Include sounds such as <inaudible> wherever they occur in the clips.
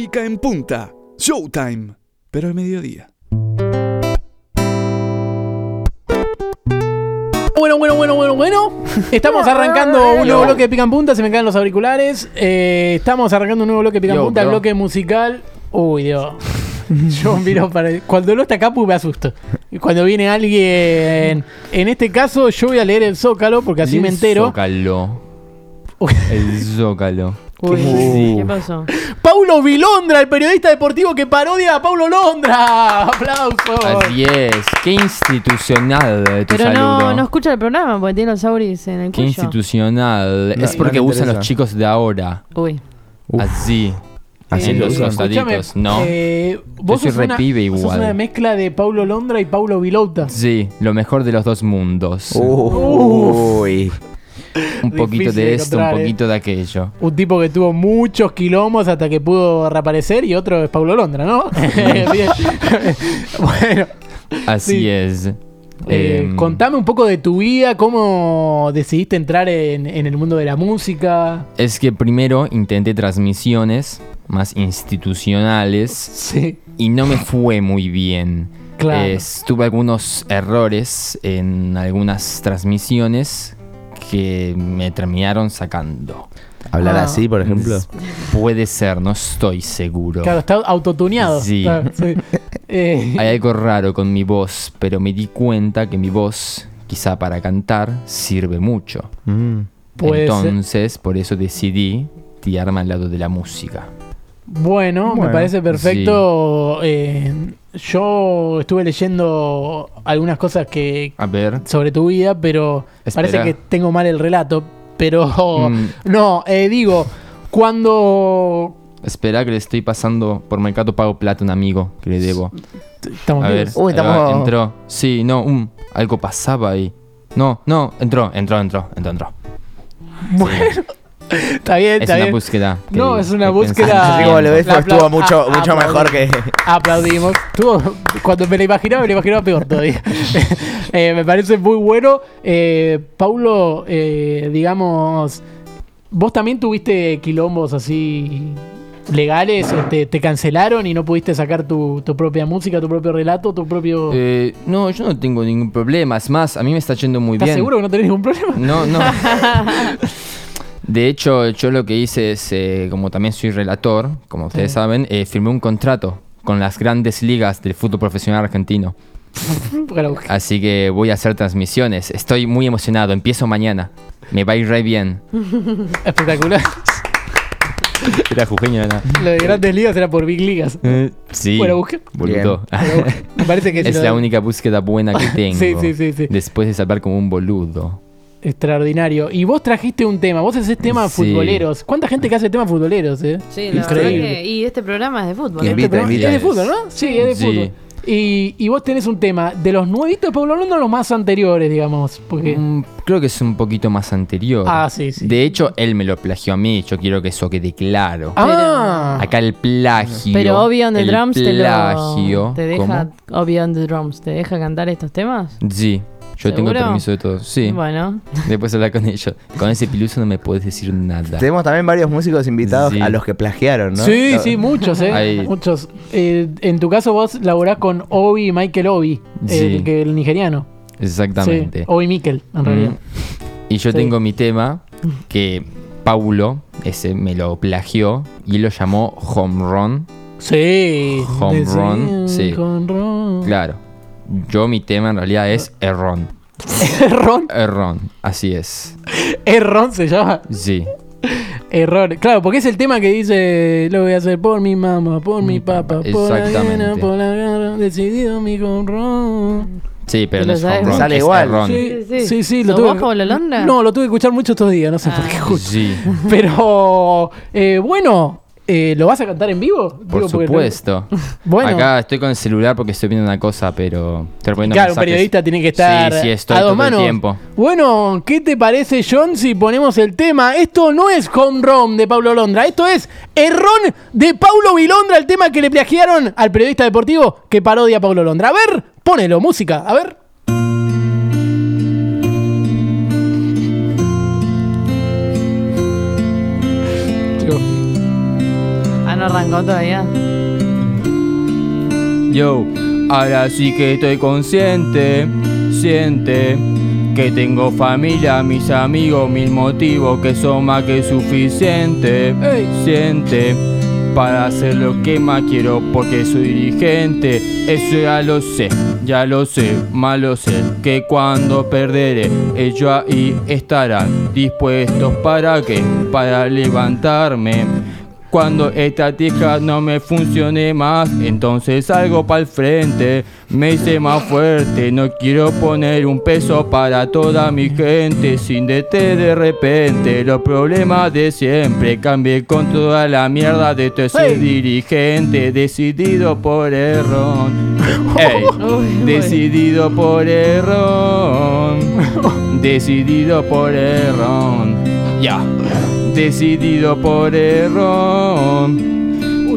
Pica en punta. Showtime. Pero al mediodía. Bueno, bueno, bueno, bueno, bueno. Estamos arrancando un nuevo bloque de Pica en Punta. Se me caen los auriculares. Eh, estamos arrancando un nuevo bloque de Pica en Yo, Punta, bro. bloque musical. Uy, Dios. <laughs> Yo miro para. Cuando no está Capu me asusto. Y cuando viene alguien. En este caso, yo voy a leer el Zócalo porque así El me entero. Zócalo. El Zócalo. Uy. ¿qué pasó? Paulo Vilondra, el periodista deportivo que parodia a Paulo Londra. <laughs> ¡Aplausos! Así es. Qué institucional eh, tu Pero no, saludo. no escucha el programa porque tiene los auris en el Qué cuello. institucional. No, es porque usan interesa. los chicos de ahora. Uy. Uf. Así. Así en lo los costaditos. No. eh, vos soy sos re una, pibe sos igual. una mezcla de Paulo Londra y Paulo Vilota. Sí, lo mejor de los dos mundos. Uy. <laughs> un poquito de esto, un eh. poquito de aquello. Un tipo que tuvo muchos quilombos hasta que pudo reaparecer y otro es Paulo Londra, ¿no? <laughs> <laughs> Bueno, Así Sí. es. eh, Em, contame un poco de tu vida, cómo decidiste entrar en, en el mundo de la música. Es que primero intenté transmisiones más institucionales Sí, y no me fue muy bien. claro. Tuve algunos errores en algunas transmisiones que me terminaron sacando. Hablar Ah. así, por ejemplo. Puede ser, no estoy seguro. Claro, está autotuneado. Sí. Claro, sí. Eh, <laughs> Hay algo raro con mi voz, pero me di cuenta que mi voz, quizá para cantar, sirve mucho. Mm. Ser. Entonces, por eso decidí tirarme al lado de la música. Bueno, me parece perfecto. Eh, yo estuve leyendo algunas cosas que A ver. sobre tu vida, pero Espera. parece que tengo mal el relato. Pero Mm. <laughs> no, eh, digo, cuando Espera que le estoy pasando por Mercado Pago Plata a un amigo que le debo. estamos A ver. Uy, estamos- entró. Sí, no, um, algo pasaba ahí. No, no, entró, entró, entró, entró, entró. Bueno, está bien, Es está una bien. búsqueda. que- No, es una que búsqueda- Así como lo ves, pues, estuvo mucho, a- mucho mejor que. Aplaudimos. Estuvo- cuando me la imaginaba, me la imaginaba peor todavía. <laughs> Eh, me parece muy bueno. Eh, Paulo, eh, digamos, vos también tuviste quilombos así legales, te, te cancelaron y no pudiste sacar tu, tu propia música, tu propio relato, tu propio... Eh, no, yo no tengo ningún problema. Es más, a mí me está yendo muy ¿Estás bien. seguro que no tenés ningún problema? No, no. <laughs> De hecho, yo lo que hice es, eh, como también soy relator, como ustedes Sí. saben, eh, firmé un contrato con las grandes ligas del fútbol profesional argentino. <laughs> Así que voy a hacer transmisiones. Estoy muy emocionado. Empiezo mañana. Me va a ir re bien. <laughs> Espectacular. <laughs> Era jujeño, ¿no? Lo de grandes ligas era por big ligas. Sí. Buena búsqueda. Boludo. Pero me parece que Es la única búsqueda buena que tengo. Sí, sí, sí, sí. Después de salvar como un boludo. Extraordinario. Y vos trajiste un tema, vos haces temas Sí. futboleros. ¿Cuánta gente que hace temas futboleros, eh? Sí, la Increíble. verdad que- Y este programa es de fútbol. Pero invita. Es de fútbol, ¿no? Sí, es de Sí. fútbol. Y, y vos tenés un tema de los nuevitos de Pablo Londra o los más anteriores, digamos. Porque. Mm, creo que es un poquito más anterior. Ah, sí, sí. De hecho, él me lo plagió a mí. Yo quiero que eso quede claro. Ah, Acá el plagio. Pero Obi on the Drums te lo. ¿Te deja ¿Cómo? Obi on the Drums? ¿Te deja cantar estos temas? Sí. Yo tengo ¿Seguro? permiso de todo. Sí. Bueno. Después hablar con ellos. Con ese piluso no me puedes decir nada. Tenemos también varios músicos invitados Sí. a los que plagiaron, ¿no? Sí, No. sí, muchos, ¿eh? Muchos. Eh, en tu caso, vos laburás con Obi Michael Obi, Sí. el, que- el nigeriano. Exactamente. Sí, Obi Mikel, en realidad. Mm. Y yo Sí. tengo mi tema que Paulo, ese me lo plagió y él lo llamó Home Run. Sí. Home Sí, run, sí. home run. Claro. Yo mi tema en realidad es Erron. Errón. <laughs> Erron, así es. Errón se llama. Sí. Error. Claro, porque es el tema que dice: Lo voy a hacer por mi mamá, por mi, Mi papá, papá, por la guerra, por la guerra. Decidido mi home Sí, pero ¿Te no es sabes? Sale es igual. Erron. Sí, Sí, sí. sí, lo ¿Sos tuve. como la Londra? No, lo tuve que escuchar mucho estos días, no sé por Ah. qué justo. Sí, Pero eh, bueno, eh, ¿lo vas a cantar en vivo? por Digo, porque- supuesto. <laughs> Bueno, Acá estoy con el celular porque estoy viendo una cosa, pero estoy claro, un mensajes. periodista tiene que estar Sí, sí, estoy a dos todo manos. el tiempo. Bueno, ¿qué te parece, John, si ponemos el tema? Esto no es Home Run de Pablo Londra, esto es Errón de Paulo Vilondra, el tema que le plagiaron al periodista deportivo que parodia a Pablo Londra. A ver, ponelo, música, a ver. No arrancó todavía. Yo, ahora sí que estoy consciente, siente que tengo familia, mis amigos, mil motivos que son más que suficiente. Siente para hacer lo que más quiero porque soy dirigente. Eso ya lo sé, ya lo sé, más lo sé. Que cuando perderé, ellos ahí estarán dispuestos para qué, para levantarme. Cuando esta tija no me funcione más, entonces salgo para el frente. Me hice más fuerte, no quiero poner un peso para toda mi gente. Sin dete de repente, los problemas de siempre. Cambié con toda la mierda de todo ese Hey. dirigente. Decidido por error. <laughs> Ey, Uy, decidido por error. <laughs> Decidido por error. Ya. Decidido por error.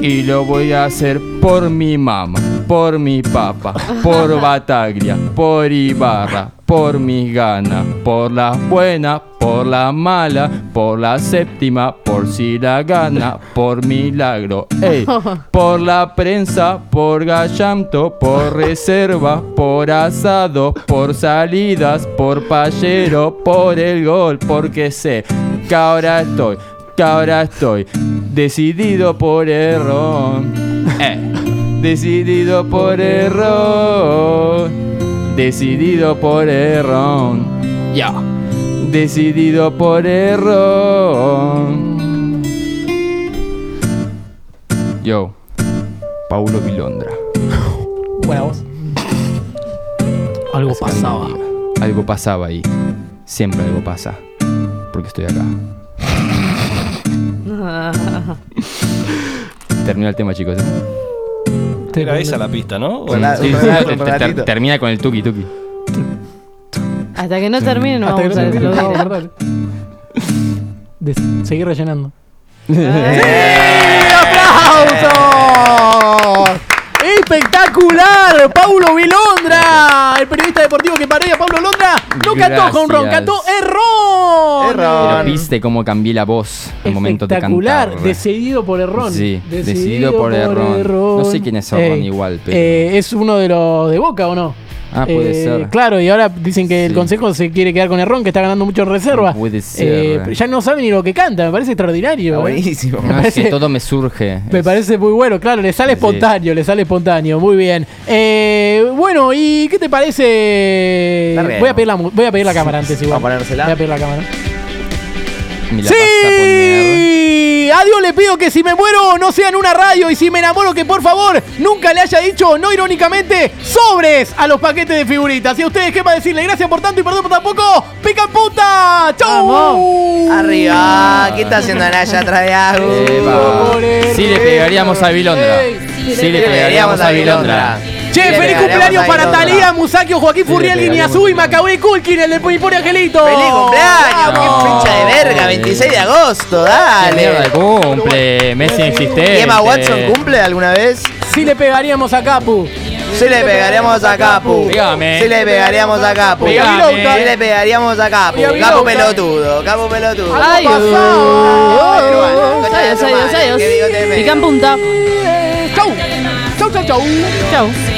Y lo voy a hacer por mi mamá, por mi papá, por <laughs> Bataglia, por Ibarra, por mis ganas, por las buenas, por la mala, por la séptima, por si la gana, por milagro, ey, <laughs> por la prensa, por gallanto, por reserva, por asado, por salidas, por payero, por el gol, porque sé que ahora estoy, que ahora estoy decidido por error. Eh, decidido por error. Decidido por error. Ya. Decidido por error. Yo, Paulo Vilondra. Buena voz. Algo pasaba. Algo pasaba ahí. Siempre algo pasa. Porque estoy acá. <laughs> Termina el tema, chicos. ¿eh? Era esa la pista, ¿no? Sí, sí, te- te- termina con el tuki tuki. Hasta que no termine no vamos a dale. De- seguir rellenando. Eh. ¡Aplausos! ¡Espectacular! ¡Paulo Vilondra! El periodista deportivo que parodia a Paulo Londra no cantó Gracias. cantó error. Error. Pero viste cómo cambié la voz al momento de Espectacular, cantar. decidido por error. Sí, decidido por error. No sé quién es Errón Ey, igual, pero- eh, es uno de los de Boca, ¿o no? Ah, puede Eh, ser. Claro, y ahora dicen que el consejo se quiere quedar con Errón, que está ganando mucho en reserva. Puede ser. Eh, ya no sabe ni lo que canta, me parece extraordinario. Está ¿eh? buenísimo. No, es parece- que todo me surge. Me Es- parece muy bueno, claro, le sale Sí. espontáneo, le sale espontáneo, muy bien. Eh, bueno, ¿y qué te parece? Voy a pedir la, voy a pedir la cámara antes igual. Vamos a ponérsela. Voy a pedir la cámara. Me la vas a poner. ¡Sí! A Dios le pido que si me muero no sea en una radio y si me enamoro que por favor nunca le haya dicho, no irónicamente, sobres a los paquetes de figuritas. Y a ustedes, ¿qué más decirle? Gracias por tanto y perdón por tan poco. ¡Pican puta! ¡Chau! Arriba. ¿Qué está haciendo Naya atrás de Sí le pegaríamos a Vilondra. Sí le pegaríamos a Vilondra. Che, feliz cumpleaños para. Talía, Musakio, Joaquín Furriel. Guiñazú y Macabre Kulkin, el del Pony Angelito. ¡Feliz cumpleaños! ¡Qué fecha de verga! 26 de agosto, ¡Qué mierda de dale. cumple! Messi insistente. ¿Y Emma Watson cumple alguna vez? Sí le pegaríamos a Capu. Sí le pegaríamos a Capu. Pegame. Sí le pegaríamos a Capu. Pegame. Sí le pegaríamos a Capu. Capu pelotudo. Capu pelotudo. Ay, de qué bigote feo. Pican punta. Chau. Chau, chau, chau. Chau.